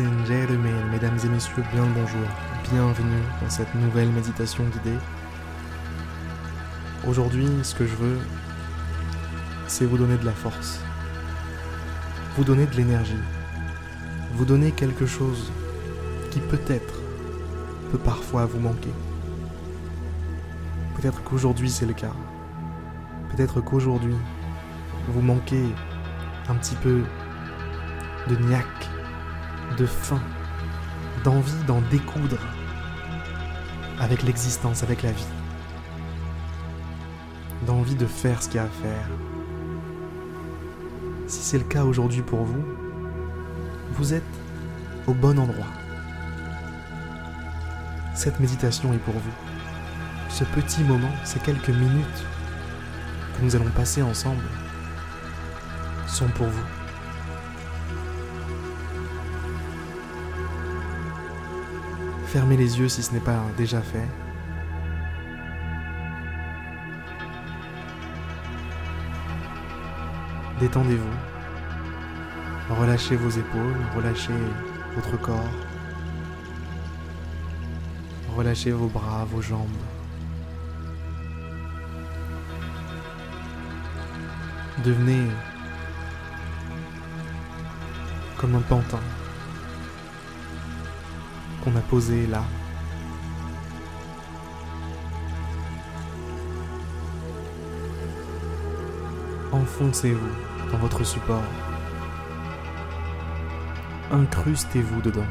Mesdames et messieurs, bien le bonjour. Bienvenue dans cette nouvelle méditation guidée. Aujourd'hui, ce que je veux, c'est vous donner de la force. Vous donner de l'énergie. Vous donner quelque chose qui peut-être peut parfois vous manquer. Peut-être qu'aujourd'hui c'est le cas. Peut-être qu'aujourd'hui vous manquez un petit peu de niaque, de faim, d'envie d'en découdre avec l'existence, avec la vie, d'envie de faire ce qu'il y a à faire. Si c'est le cas aujourd'hui pour vous, vous êtes au bon endroit. Cette méditation est pour vous. Ce petit moment, ces quelques minutes que nous allons passer ensemble, sont pour vous. Fermez les yeux si ce n'est pas déjà fait. Détendez-vous. Relâchez vos épaules, relâchez votre corps. Relâchez vos bras, vos jambes. Devenez comme un pantin qu'on a posé là. Enfoncez-vous dans votre support. Incrustez-vous dedans.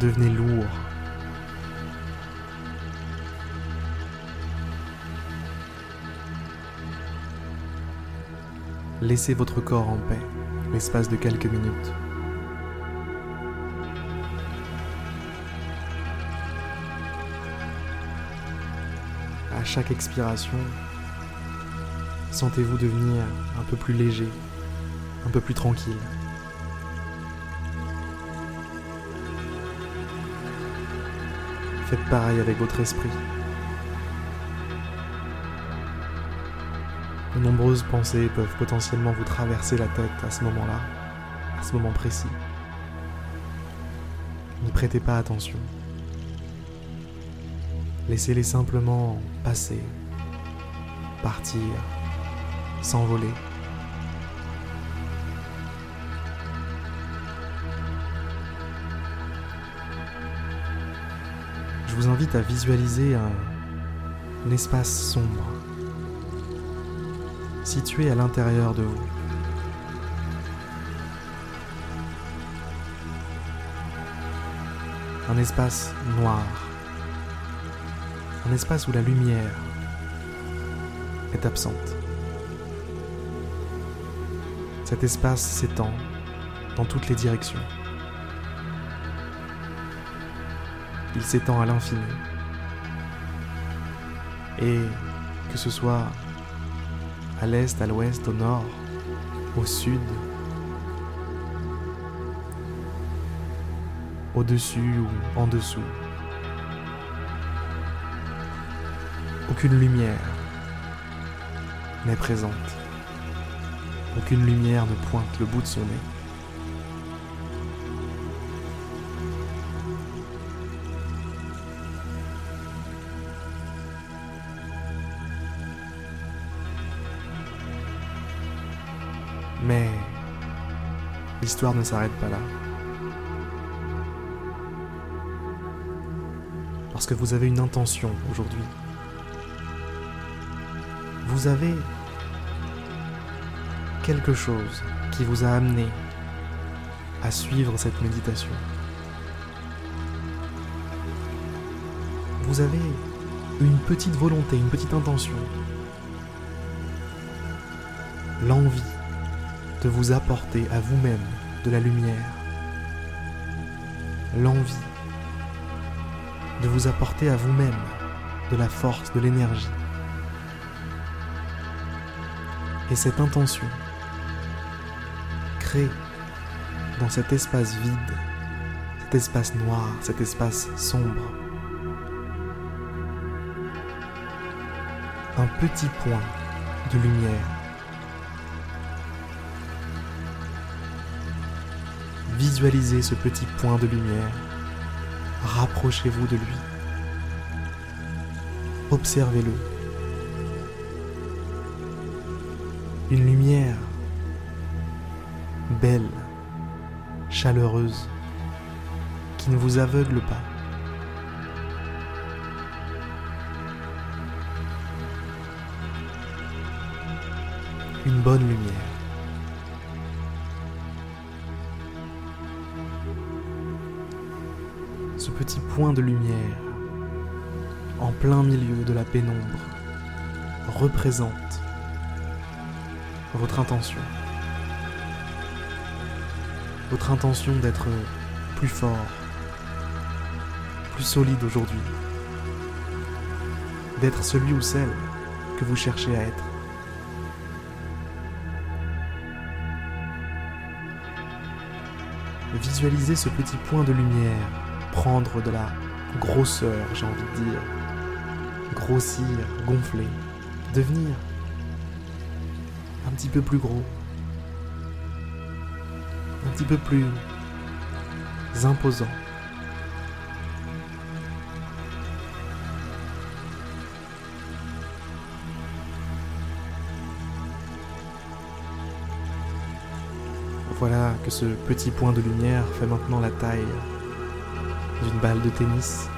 Devenez lourd. Laissez votre corps en paix l'espace de quelques minutes. À chaque expiration, sentez-vous devenir un peu plus léger, un peu plus tranquille. Faites pareil avec votre esprit. De nombreuses pensées peuvent potentiellement vous traverser la tête à ce moment-là, à ce moment précis. N'y prêtez pas attention. Laissez-les simplement passer, partir, s'envoler. Je vous invite à visualiser un, espace sombre situé à l'intérieur de vous. Un espace noir. Un espace où la lumière est absente. Cet espace s'étend dans toutes les directions. Il s'étend à l'infini. Et que ce soit à l'est, à l'ouest, au nord, au sud, au-dessus ou en dessous. Aucune lumière n'est présente. Aucune lumière ne pointe le bout de son nez. Mais l'histoire ne s'arrête pas là. Parce que vous avez une intention aujourd'hui. Vous avez quelque chose qui vous a amené à suivre cette méditation. Vous avez une petite volonté, une petite intention. L'envie de vous apporter à vous-même de la lumière. L'envie de vous apporter à vous-même de la force, de l'énergie. Et cette intention crée dans cet espace vide, cet espace noir, cet espace sombre, un petit point de lumière Visualisez ce petit point de lumière. Rapprochez-vous de lui. Observez-le. Une lumière belle, chaleureuse, qui ne vous aveugle pas. Une bonne lumière. Ce petit point de lumière, en plein milieu de la pénombre, représente votre intention. Votre intention d'être plus fort, plus solide aujourd'hui, d'être celui ou celle que vous cherchez à être. Visualisez ce petit point de lumière prendre de la grosseur, j'ai envie de dire, grossir, gonfler, devenir un petit peu plus gros, un petit peu plus imposant. Voilà que ce petit point de lumière fait maintenant la taille d'une balle de tennis.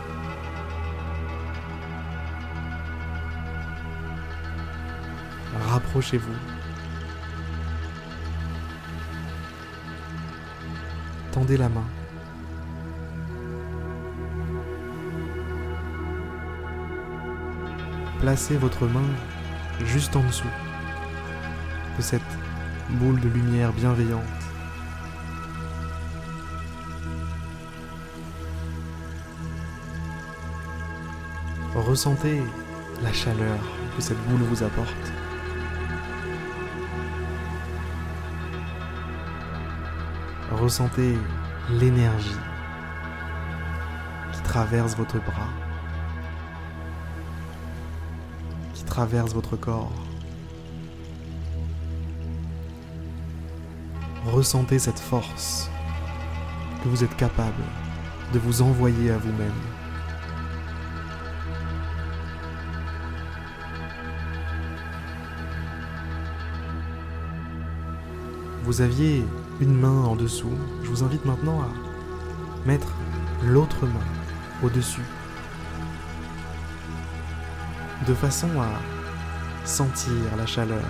Rapprochez-vous tendez la main. Placez votre main juste en dessous de cette boule de lumière bienveillante. Ressentez la chaleur que cette boule vous apporte. Ressentez l'énergie qui traverse votre bras, qui traverse votre corps. Ressentez cette force que vous êtes capable de vous envoyer à vous-même. Vous aviez une main en dessous. Je vous invite maintenant à mettre l'autre main au-dessus. De façon à sentir la chaleur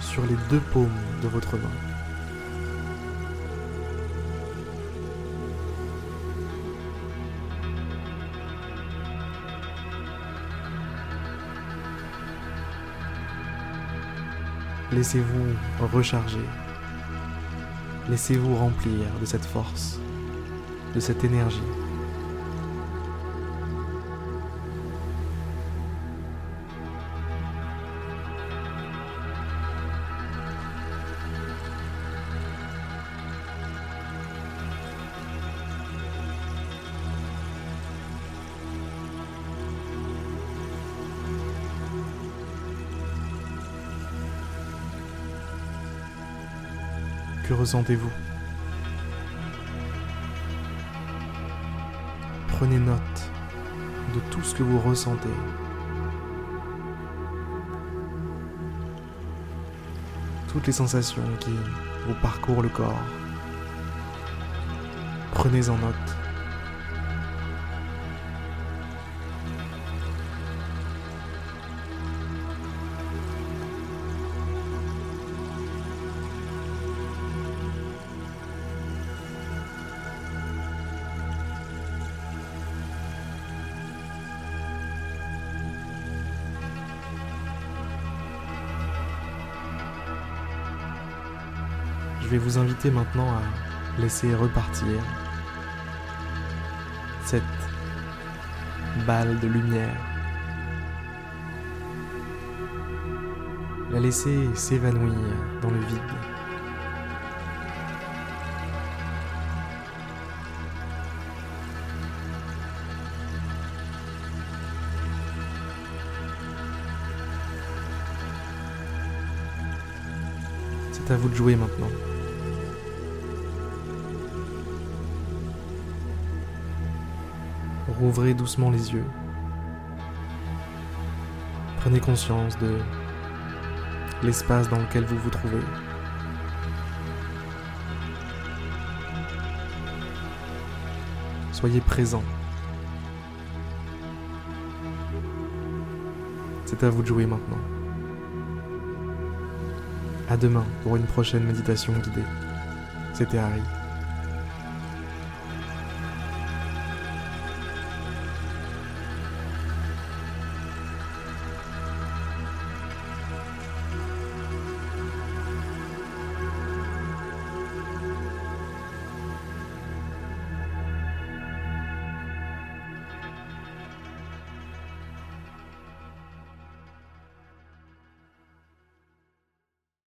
sur les deux paumes de votre main. Laissez-vous recharger Laissez-vous remplir de cette force, de cette énergie. Que ressentez-vous Prenez note de tout ce que vous ressentez. Toutes les sensations qui vous parcourent le corps. Prenez en note. Je vais vous inviter maintenant à laisser repartir cette balle de lumière. La laisser s'évanouir dans le vide. C'est à vous de jouer maintenant. Rouvrez doucement les yeux. Prenez conscience de l'espace dans lequel vous vous trouvez. Soyez présent. C'est à vous de jouer maintenant. À demain pour une prochaine méditation guidée. C'était Harry.